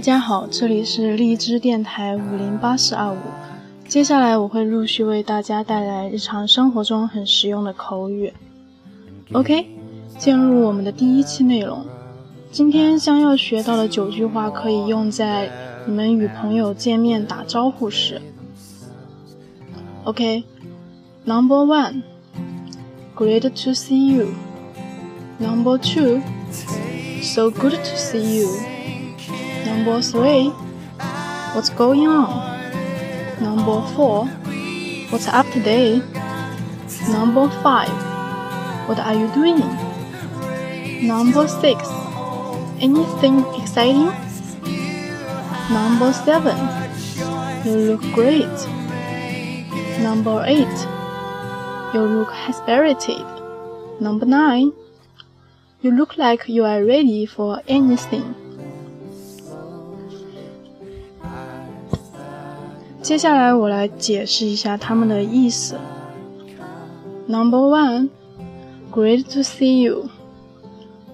大家好，这里是荔枝电台五零八四二五。接下来我会陆续为大家带来日常生活中很实用的口语。OK，进入我们的第一期内容。今天将要学到的九句话可以用在你们与朋友见面打招呼时。OK，Number one，Great to see you。Number two，So good to see you。Number three, what's going on? Number 4. What's up today? Number 5. What are you doing? Number 6. Anything exciting? Number 7. You look great. Number 8. You look spirited. Number 9. You look like you are ready for anything. 接下来我来解释一下它们的意思。Number one, great to see you，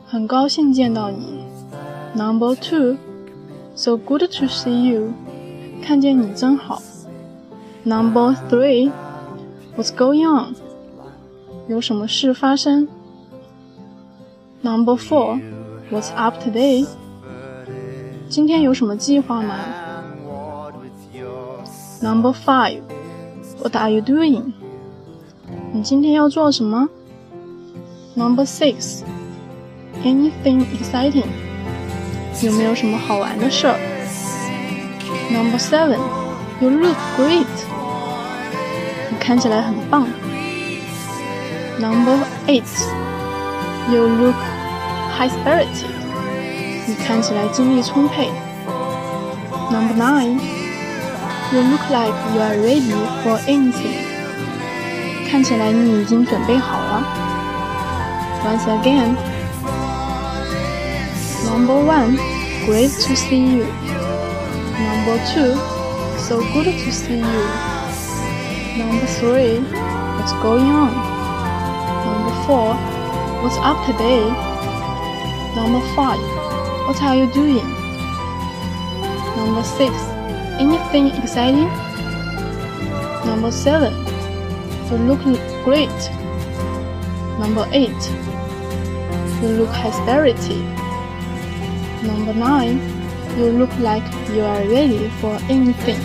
很高兴见到你。Number two, so good to see you，看见你真好。Number three, what's going on？有什么事发生？Number four, what's up today？今天有什么计划吗 ？Number five, what are you doing? 你今天要做什么？Number six, anything exciting? 有没有什么好玩的事儿？Number seven, you look great. 你看起来很棒。Number eight, you look high spirited. 你看起来精力充沛。Number nine. You look like you are ready for anything. 看起来你已经准备好了。Once again. Number one, great to see you. Number two, so good to see you. Number three, what's going on? Number four, what's up today? Number five, what are you doing? Number six, Anything exciting? Number 7. You look great. Number 8. You look spirited. Number 9. You look like you are ready for anything.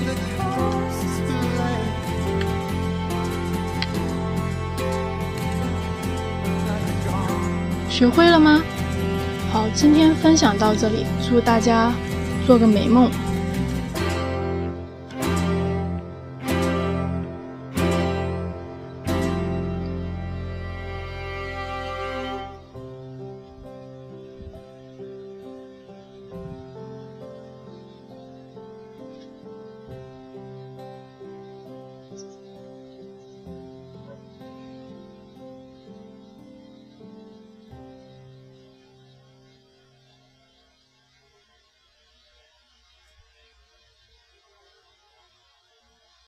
学会了吗？好，今天分享到这里，祝大家做个美梦。